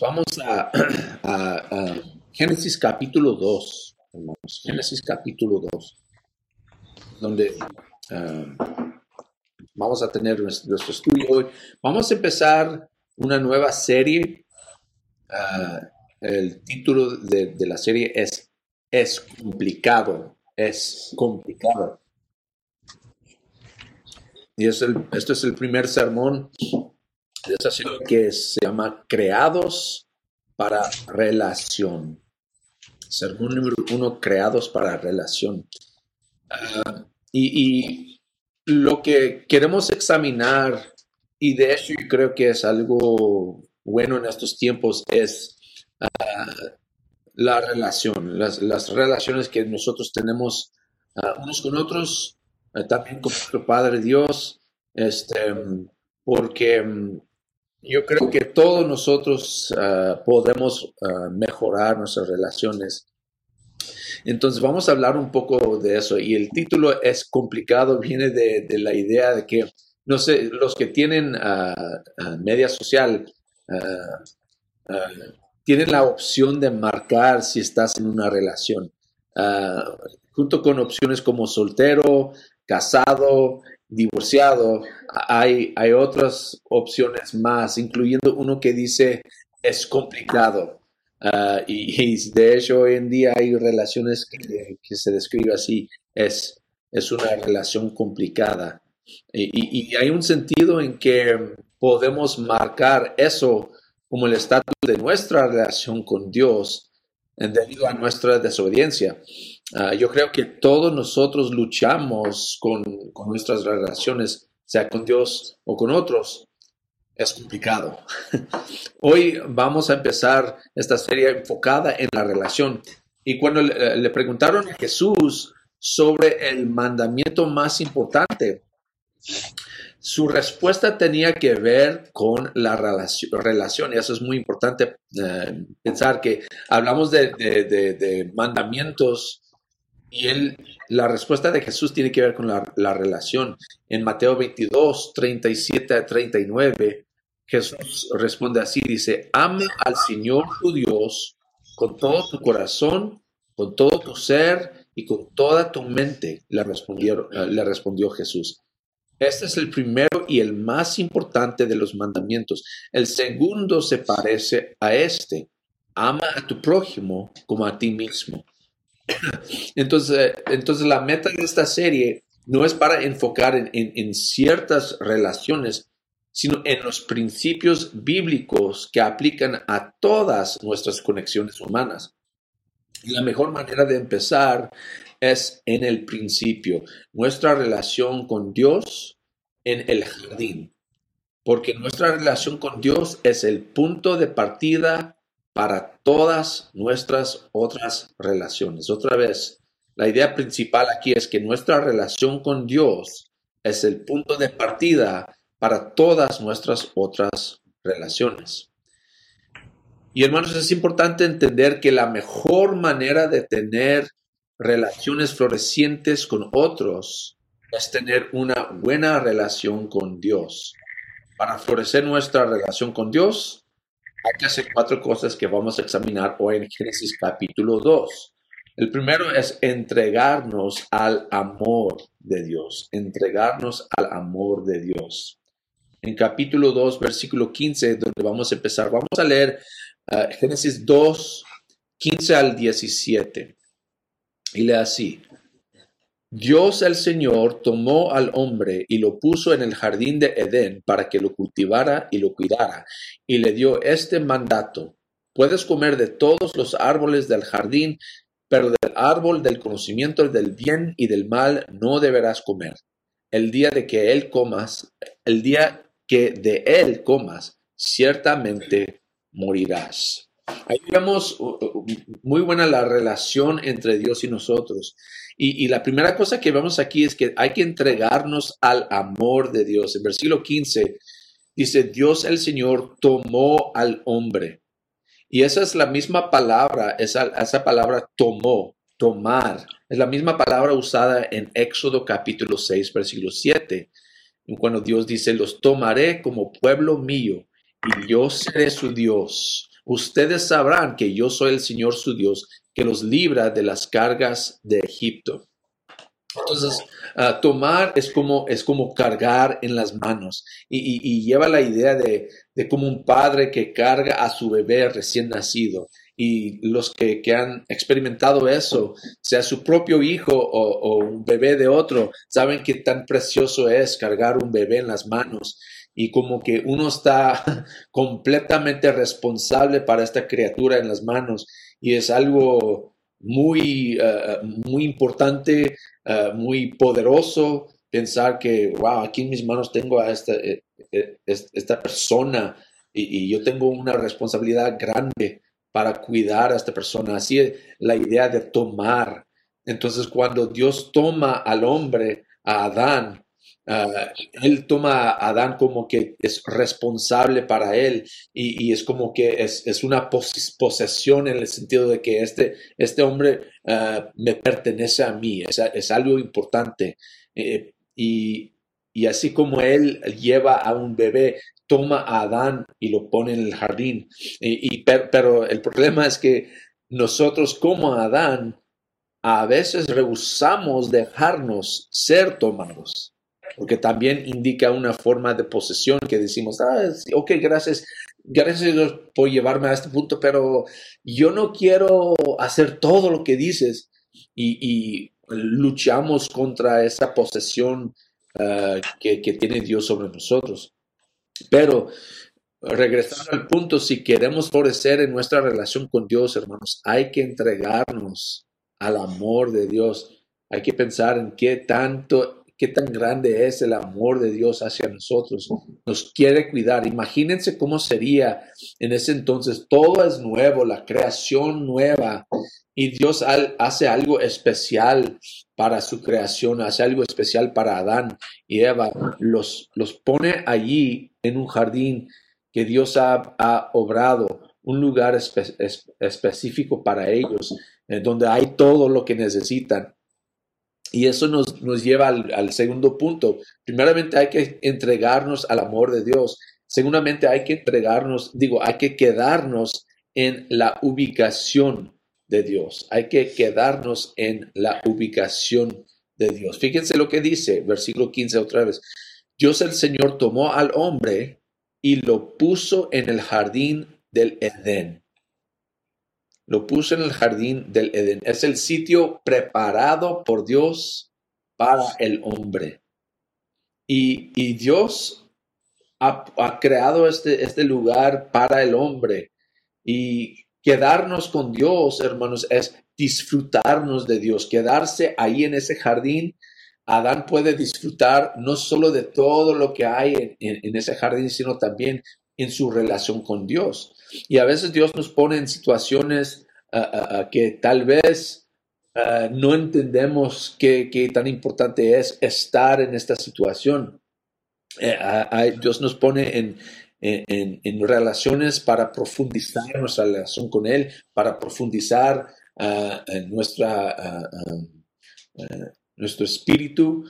Vamos a, a- a Génesis capítulo 2, hermanos. Génesis capítulo 2, donde ah, vamos a tener nuestro, estudio hoy. Vamos a empezar una nueva serie. Ah, el título de, de la serie es Es complicado, es complicado. Y es el, este es el primer sermón de que se llama Creados para Relación. Sermón número uno, Creados para Relación. Ah, y, y lo que queremos examinar, y de hecho yo creo que es algo bueno en estos tiempos, es ah, la relación, las, las relaciones que nosotros tenemos ah, unos con otros, eh, también con nuestro Padre Dios, este, porque mm, yo creo que todos nosotros ah, podemos ah, mejorar nuestras relaciones. Entonces vamos a hablar un poco de eso y el título es complicado, viene de, la idea de que, no sé, los que tienen ah, media social tienen la opción de marcar si estás en una relación, junto con opciones como soltero, casado, divorciado, hay, hay otras opciones más, incluyendo uno que dice es complicado. Ah, y, de hecho hoy en día hay relaciones que, que se describe así, es, es una relación complicada. Y, y- hay un sentido en que podemos marcar eso como el estatus de nuestra relación con Dios debido a nuestra desobediencia. Ah, yo creo que todos nosotros luchamos con, con nuestras relaciones, sea con Dios o con otros. Es complicado. Hoy vamos a empezar esta serie enfocada en la relación. Y cuando le, le preguntaron a Jesús sobre el mandamiento más importante, su respuesta tenía que ver con la relación, relación. y eso es muy importante eh, pensar que hablamos de, mandamientos y él, la respuesta de Jesús tiene que ver con la, la relación. En Mateo 22, 37 a 39, Jesús responde así, dice, ama al Señor tu Dios con todo tu corazón, con todo tu ser y con toda tu mente, le, eh, le respondió Jesús. Este es el primero y el más importante de los mandamientos. El segundo se parece a este. Ama a tu prójimo como a ti mismo. Entonces, entonces la meta de esta serie no es para enfocar en, en- en ciertas relaciones, sino en los principios bíblicos que aplican a todas nuestras conexiones humanas. La mejor manera de empezar es en el principio, nuestra relación con Dios en el jardín, porque nuestra relación con Dios es el punto de partida para todas nuestras otras relaciones. Otra vez, la idea principal aquí es que nuestra relación con Dios es el punto de partida para todas nuestras otras relaciones. Y hermanos, es importante entender que la mejor manera de tener relaciones florecientes con otros es tener una buena relación con Dios. Para florecer nuestra relación con Dios, hay que hacer cuatro cosas que vamos a examinar hoy en Génesis capítulo 2. El primero es entregarnos al amor de Dios, entregarnos al amor de Dios. En capítulo 2, versículo 15, donde vamos a empezar, vamos a leer ah, Génesis 2, 15 al 17. Y lee así. Dios el Señor tomó al hombre y lo puso en el jardín de Edén para que lo cultivara y lo cuidara, y le dio este mandato. Puedes comer de todos los árboles del jardín, pero del árbol del conocimiento del bien y del mal no deberás comer. El día de que él comas, el día que de él comas, ciertamente morirás. Ahí vemos uh, uh, muy buena la relación entre Dios y nosotros. Y, y la primera cosa que vemos aquí es que hay que entregarnos al amor de Dios. En versículo 15 dice, Dios el Señor tomó al hombre. Y esa es la misma palabra, esa, esa palabra tomó, tomar, es la misma palabra usada en Éxodo capítulo 6, versículo 7, cuando Dios dice, los tomaré como pueblo mío y yo seré su Dios. ustedes sabrán que yo soy el Señor su Dios, que los libra de las cargas de Egipto. Entonces, ah, tomar es como, es como cargar en las manos y, lleva la idea de, como un padre que carga a su bebé recién nacido. Y los que, han experimentado eso, sea su propio hijo o, o, un bebé de otro, saben qué tan precioso es cargar un bebé en las manos y como que uno está completamente responsable para esta criatura en las manos y es algo muy, eh, muy importante, eh, muy poderoso pensar que, wow, aquí en mis manos tengo a esta, eh, esta persona y, yo tengo una responsabilidad grande para cuidar a esta persona. Así es la idea de tomar. Entonces, cuando Dios toma al hombre, a Adán, Ah, él toma a Adán como que es responsable para él y, es como que es, una posesión en el sentido de que este, este hombre ah, me pertenece a mí, es, algo importante. Eh, y, así como él lleva a un bebé, toma a Adán y lo pone en el jardín. Y, pero el problema es que nosotros como Adán a veces rehusamos dejarnos ser tomados porque también indica una forma de posesión que decimos, ah, ok, gracias, gracias por llevarme a este punto, pero yo no quiero hacer todo lo que dices y, luchamos contra esa posesión ah, que, que tiene Dios sobre nosotros. Pero regresando al punto, si queremos florecer en nuestra relación con Dios, hermanos, hay que entregarnos al amor de Dios. Hay que pensar en qué tanto qué tan grande es el amor de Dios hacia nosotros. Nos quiere cuidar. Imagínense cómo sería en ese entonces. Todo es nuevo, la creación nueva. Y Dios hace algo especial para su creación, hace algo especial para Adán y Eva. Los, los pone allí en un jardín que Dios ha, obrado, un lugar específico para ellos, donde hay todo lo que necesitan. Y eso nos, nos lleva al, segundo punto. Primeramente hay que entregarnos al amor de Dios. Seguramente hay que entregarnos, digo, hay que quedarnos en la ubicación de Dios. Hay que quedarnos en la ubicación de Dios. Fíjense lo que dice, versículo 15 otra vez. Dios el Señor tomó al hombre y lo puso en el jardín del Edén lo puso en el jardín del Edén. Es el sitio preparado por Dios para el hombre. Y, Dios ha, creado este, este lugar para el hombre. Y quedarnos con Dios, hermanos, es disfrutarnos de Dios. Quedarse ahí en ese jardín. Adán puede disfrutar no solo de todo lo que hay en ese jardín, sino también en su relación con Dios. Y a veces Dios nos pone en situaciones que tal vez no entendemos qué, tan importante es estar en esta situación. Eh, Dios nos pone en, en, relaciones para profundizar nuestra relación con Él, para profundizar nuestra, nuestro espíritu,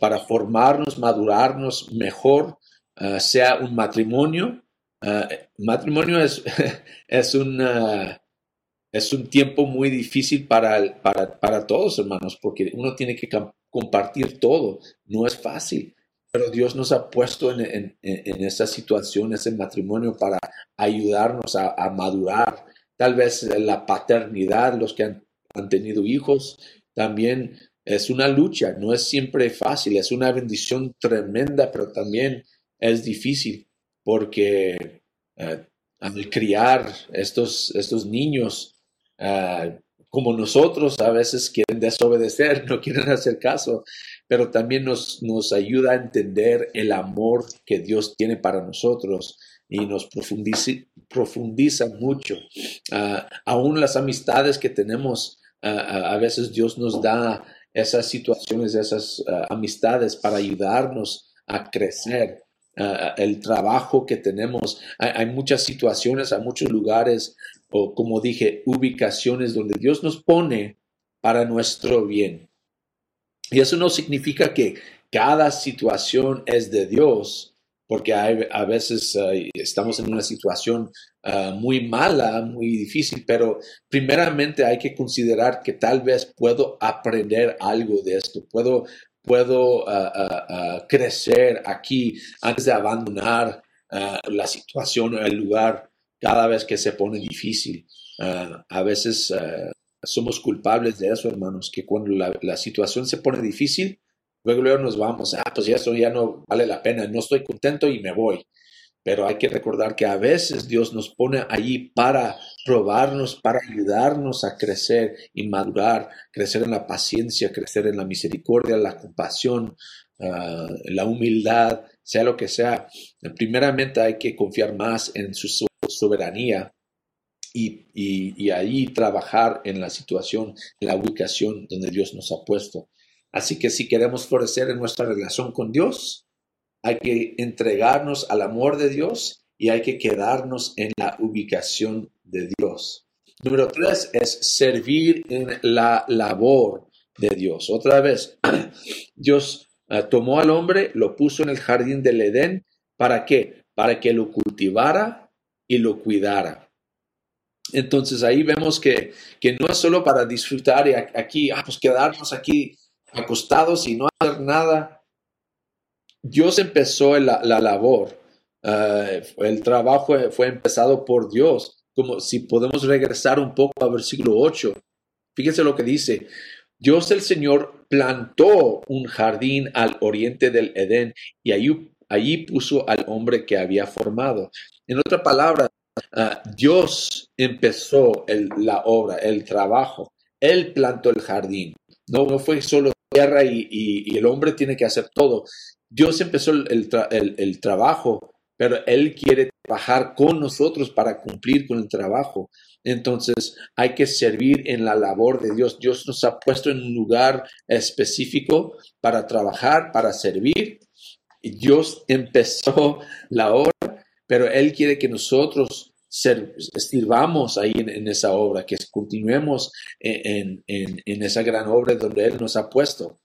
para formarnos, madurarnos mejor, sea un matrimonio, Ah, matrimonio es, es, es un tiempo muy difícil para, para, para, todos, hermanos, porque uno tiene que compartir todo. No es fácil, pero Dios nos ha puesto en, en, en esa situación, ese matrimonio, para ayudarnos a, madurar. Tal vez la paternidad, los que han, han tenido hijos, también es una lucha, no es siempre fácil, es una bendición tremenda, pero también es difícil porque eh, al criar estos, estos niños, eh, como nosotros a veces quieren desobedecer, no quieren hacer caso, pero también nos, nos ayuda a entender el amor que Dios tiene para nosotros y nos profundiza, profundiza mucho. Uh, aún las amistades que tenemos, a veces Dios nos da esas situaciones, esas amistades para ayudarnos a crecer Ah, el trabajo que tenemos. Hay, muchas situaciones, hay muchos lugares, o como dije, ubicaciones donde Dios nos pone para nuestro bien. Y eso no significa que cada situación es de Dios, porque a veces estamos en una situación eh, muy mala, muy difícil, pero primeramente hay que considerar que tal vez puedo aprender algo de esto, puedo, puedo crecer aquí antes de abandonar la situación el lugar cada vez que se pone difícil. a veces somos culpables de eso, hermanos, que cuando la, situación se pone difícil, luego, luego nos vamos, ah, pues ya eso ya no vale la pena, no estoy contento y me voy. Pero hay que recordar que a veces Dios nos pone allí para probarnos, para ayudarnos a crecer y madurar, crecer en la paciencia, crecer en la misericordia, la compasión, ah, la humildad, sea lo que sea. Primeramente hay que confiar más en su soberanía y, ahí trabajar en la situación, en la ubicación donde Dios nos ha puesto. Así que si queremos florecer en nuestra relación con Dios, hay que entregarnos al amor de Dios y hay que quedarnos en la ubicación de Dios. Número tres es servir en la labor de Dios. Otra vez, Dios eh, tomó al hombre, lo puso en el jardín del Edén. ¿Para qué? Para que lo cultivara y lo cuidara. Entonces ahí vemos que, no es solo para disfrutar y aquí, ah, pues quedarnos aquí acostados y no hacer nada. Dios empezó la, labor, eh, el trabajo fue empezado por Dios, como si podemos regresar un poco al versículo 8. Fíjense lo que dice. Dios el Señor plantó un jardín al oriente del Edén y allí, allí puso al hombre que había formado. En otra palabra, Ah, Dios empezó la obra, el trabajo. Él plantó el jardín. No, no fue solo tierra y, el hombre tiene que hacer todo. Dios empezó el, trabajo, pero Él quiere trabajar con nosotros para cumplir con el trabajo. Entonces hay que servir en la labor de Dios. Dios nos ha puesto en un lugar específico para trabajar, para servir. Dios empezó la obra pero Él quiere que nosotros sirvamos ahí en, esa obra, que continuemos en, esa gran obra donde Él nos ha puesto.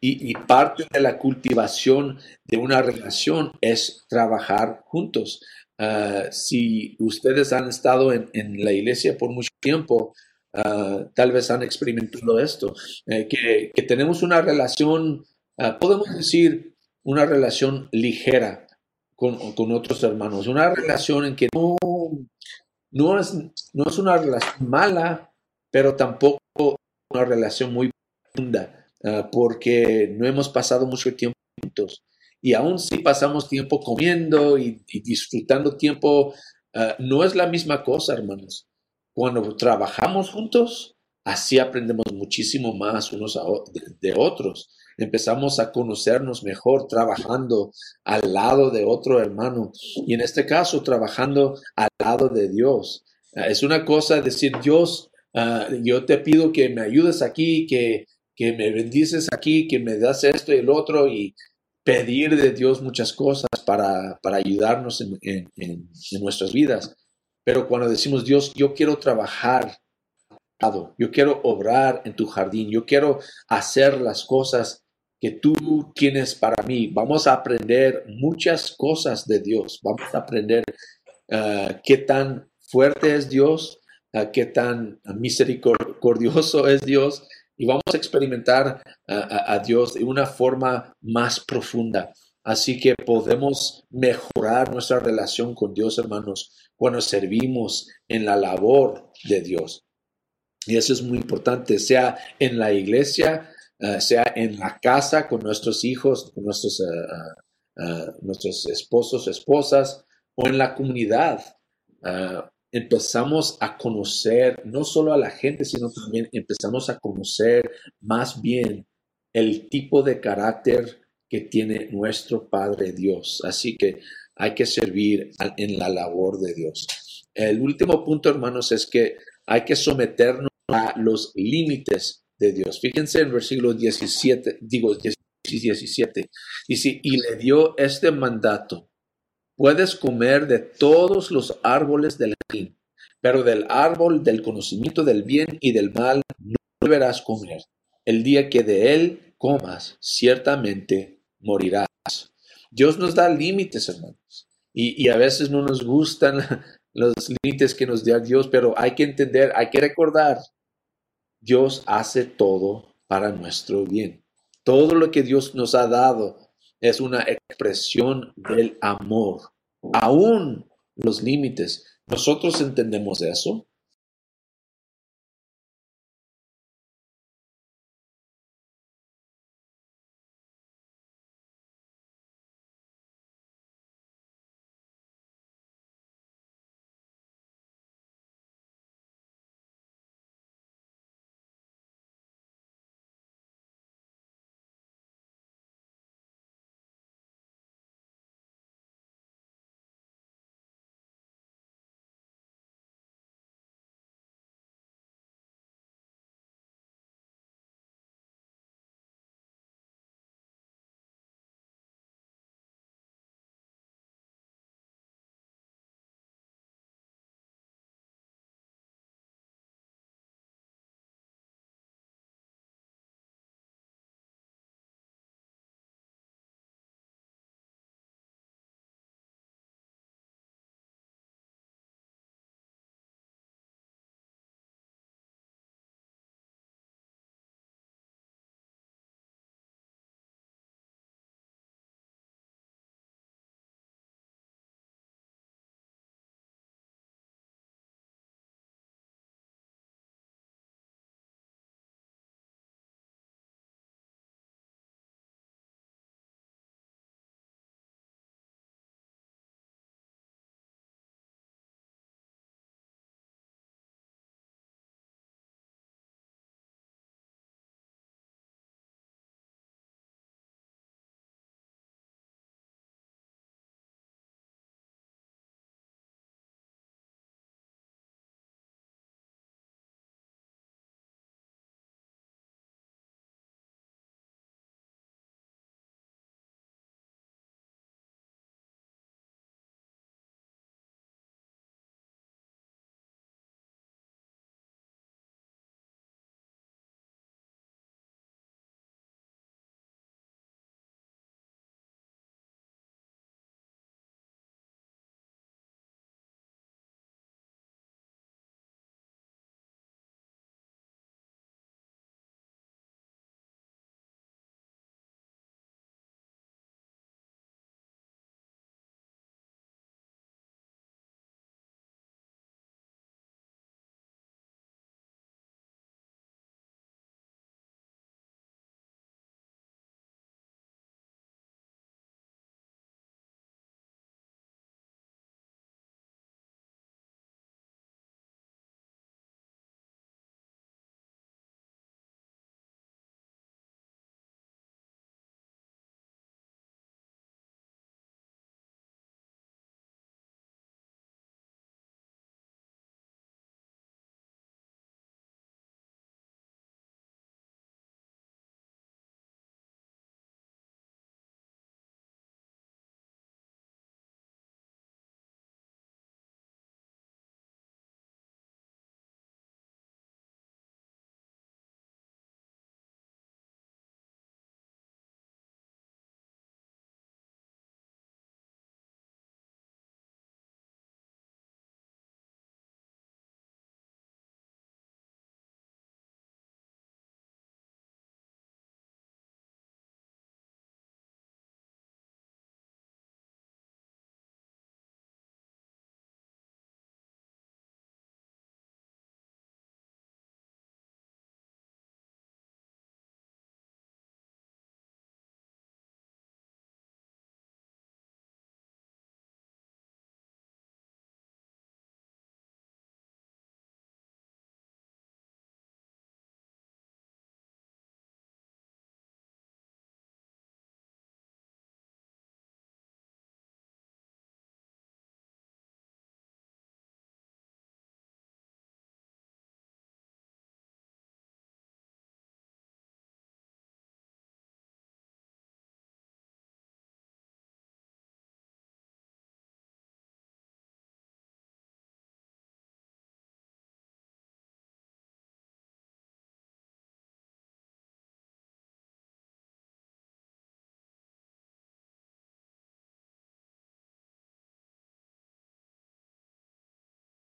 Y, parte de la cultivación de una relación es trabajar juntos. Ah, si ustedes han estado en, la iglesia por mucho tiempo, ah, tal vez han experimentado esto, eh, que, tenemos una relación, ah, podemos decir, una relación ligera con, otros hermanos. Una relación en que no, no, es, no es una relación mala, pero tampoco una relación muy profunda, ah, porque no hemos pasado mucho tiempo juntos. Y aún si pasamos tiempo comiendo y, disfrutando tiempo, ah, no es la misma cosa, hermanos. Cuando trabajamos juntos, así aprendemos muchísimo más unos de otros empezamos a conocernos mejor trabajando al lado de otro hermano y en este caso trabajando al lado de Dios. Ah, es una cosa decir, Dios, yo te pido que me ayudes aquí, que, que me bendices aquí, que me das esto y el otro y pedir de Dios muchas cosas para, para ayudarnos en, en, en nuestras vidas. Pero cuando decimos, Dios, yo quiero trabajar yo quiero obrar en tu jardín, yo quiero hacer las cosas que tú tienes para mí. Vamos a aprender muchas cosas de Dios. Vamos a aprender uh, qué tan fuerte es Dios, uh, qué tan misericordioso es Dios y vamos a experimentar uh, a, Dios de una forma más profunda. Así que podemos mejorar nuestra relación con Dios, hermanos, cuando servimos en la labor de Dios. Y eso es muy importante, sea en la iglesia, eh, sea en la casa con nuestros hijos, con nuestros, eh, nuestros esposos, esposas, o en la comunidad. Empezamos a conocer no solo a la gente, sino también empezamos a conocer más bien el tipo de carácter que tiene nuestro Padre Dios. Así que hay que servir en la labor de Dios. El último punto, hermanos, es que hay que someternos a los límites de Dios. Fíjense en versículo 17, digo 17, dice, y le dio este mandato, puedes comer de todos los árboles del jardín, pero del árbol del conocimiento del bien y del mal no deberás comer. El día que de él comas, ciertamente morirás. Dios nos da límites, hermanos. Y, a veces no nos gustan los límites que nos da Dios, pero hay que entender, hay que recordar, Dios hace todo para nuestro bien. Todo lo que Dios nos ha dado es una expresión del amor. Aún los límites. ¿Nosotros entendemos eso?